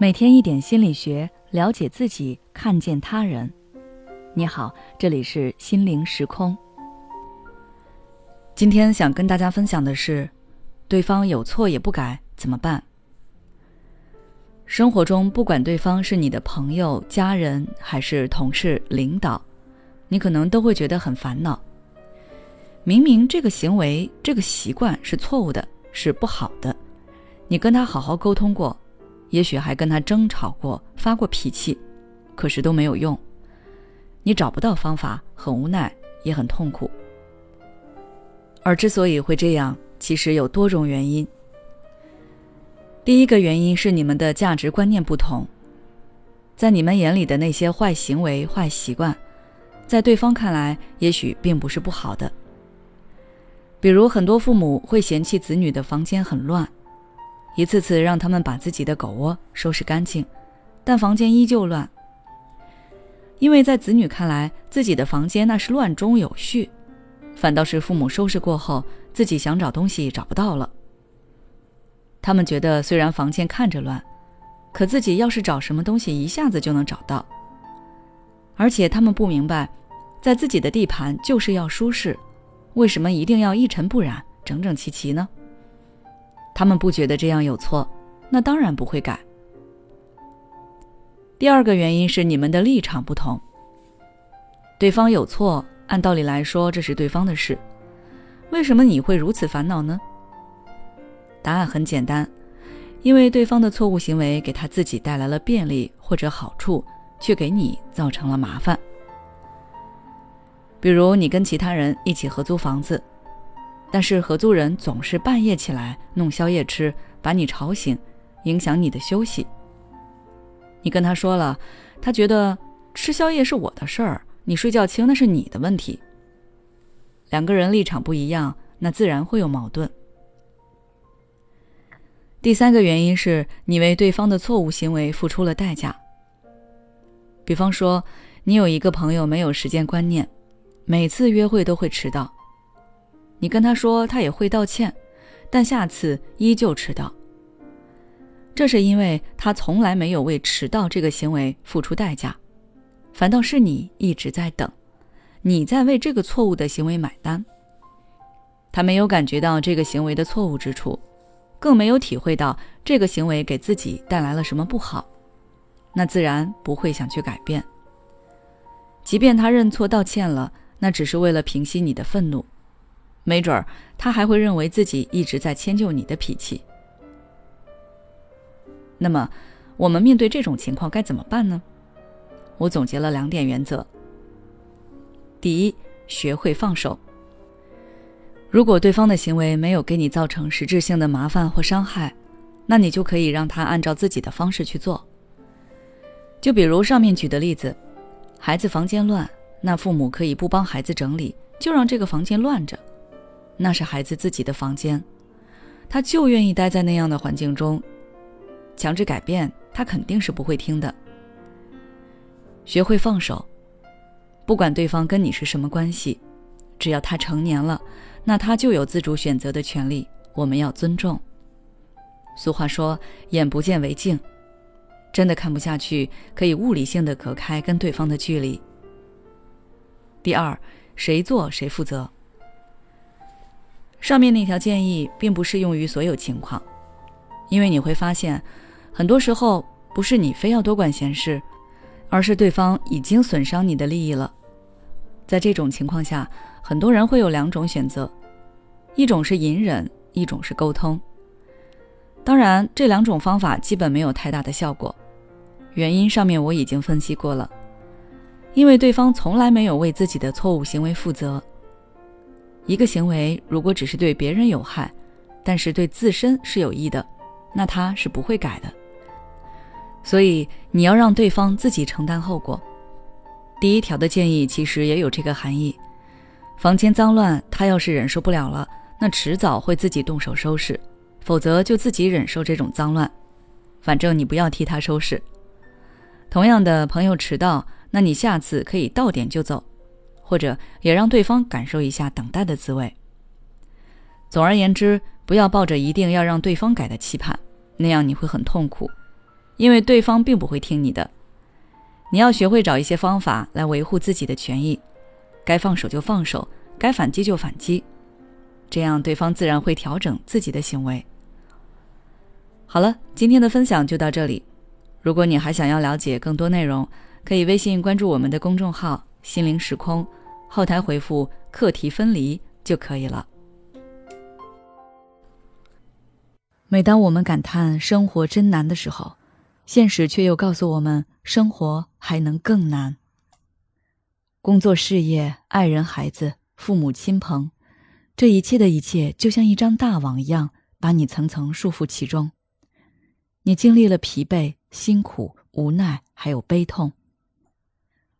每天一点心理学，了解自己，看见他人。你好，这里是心灵时空。今天想跟大家分享的是，对方有错也不改怎么办？生活中，不管对方是你的朋友、家人，还是同事、领导，你可能都会觉得很烦恼。明明这个行为、这个习惯是错误的，是不好的，你跟他好好沟通过。也许还跟他争吵过、发过脾气，可是都没有用。你找不到方法，很无奈，也很痛苦。而之所以会这样，其实有多种原因。第一个原因是你们的价值观念不同，在你们眼里的那些坏行为、坏习惯，在对方看来也许并不是不好的。比如，很多父母会嫌弃子女的房间很乱。一次次让他们把自己的狗窝收拾干净，但房间依旧乱。因为在子女看来，自己的房间那是乱中有序，反倒是父母收拾过后，自己想找东西找不到了。他们觉得虽然房间看着乱，可自己要是找什么东西，一下子就能找到。而且他们不明白，在自己的地盘就是要舒适，为什么一定要一尘不染、整整齐齐呢？他们不觉得这样有错，那当然不会改。第二个原因是你们的立场不同。对方有错，按道理来说这是对方的事，为什么你会如此烦恼呢？答案很简单，因为对方的错误行为给他自己带来了便利或者好处，却给你造成了麻烦。比如你跟其他人一起合租房子。但是合租人总是半夜起来弄宵夜吃，把你吵醒，影响你的休息。你跟他说了，他觉得吃宵夜是我的事儿，你睡觉轻那是你的问题。两个人立场不一样，那自然会有矛盾。第三个原因是你为对方的错误行为付出了代价。比方说，你有一个朋友没有时间观念，每次约会都会迟到。你跟他说，他也会道歉，但下次依旧迟到。这是因为他从来没有为迟到这个行为付出代价，反倒是你一直在等，你在为这个错误的行为买单。他没有感觉到这个行为的错误之处，更没有体会到这个行为给自己带来了什么不好，那自然不会想去改变。即便他认错道歉了，那只是为了平息你的愤怒。没准儿他还会认为自己一直在迁就你的脾气。那么，我们面对这种情况该怎么办呢？我总结了两点原则。第一，学会放手。如果对方的行为没有给你造成实质性的麻烦或伤害，那你就可以让他按照自己的方式去做。就比如上面举的例子，孩子房间乱，那父母可以不帮孩子整理，就让这个房间乱着。那是孩子自己的房间，他就愿意待在那样的环境中。强制改变，他肯定是不会听的。学会放手，不管对方跟你是什么关系，只要他成年了，那他就有自主选择的权利，我们要尊重。俗话说“眼不见为净”，真的看不下去，可以物理性的隔开跟对方的距离。第二，谁做谁负责。上面那条建议并不适用于所有情况，因为你会发现，很多时候不是你非要多管闲事，而是对方已经损伤你的利益了。在这种情况下，很多人会有两种选择，一种是隐忍，一种是沟通。当然，这两种方法基本没有太大的效果，原因上面我已经分析过了，因为对方从来没有为自己的错误行为负责。一个行为如果只是对别人有害，但是对自身是有益的，那他是不会改的。所以你要让对方自己承担后果。第一条的建议其实也有这个含义：房间脏乱，他要是忍受不了了，那迟早会自己动手收拾；否则就自己忍受这种脏乱，反正你不要替他收拾。同样的，朋友迟到，那你下次可以到点就走。或者也让对方感受一下等待的滋味。总而言之，不要抱着一定要让对方改的期盼，那样你会很痛苦，因为对方并不会听你的。你要学会找一些方法来维护自己的权益，该放手就放手，该反击就反击，这样对方自然会调整自己的行为。好了，今天的分享就到这里。如果你还想要了解更多内容，可以微信关注我们的公众号“心灵时空”，后台回复“课题分离”就可以了。每当我们感叹生活真难的时候，现实却又告诉我们，生活还能更难。工作、事业、爱人、孩子、父母亲朋，这一切的一切，就像一张大网一样，把你层层束缚其中。你经历了疲惫、辛苦、无奈，还有悲痛。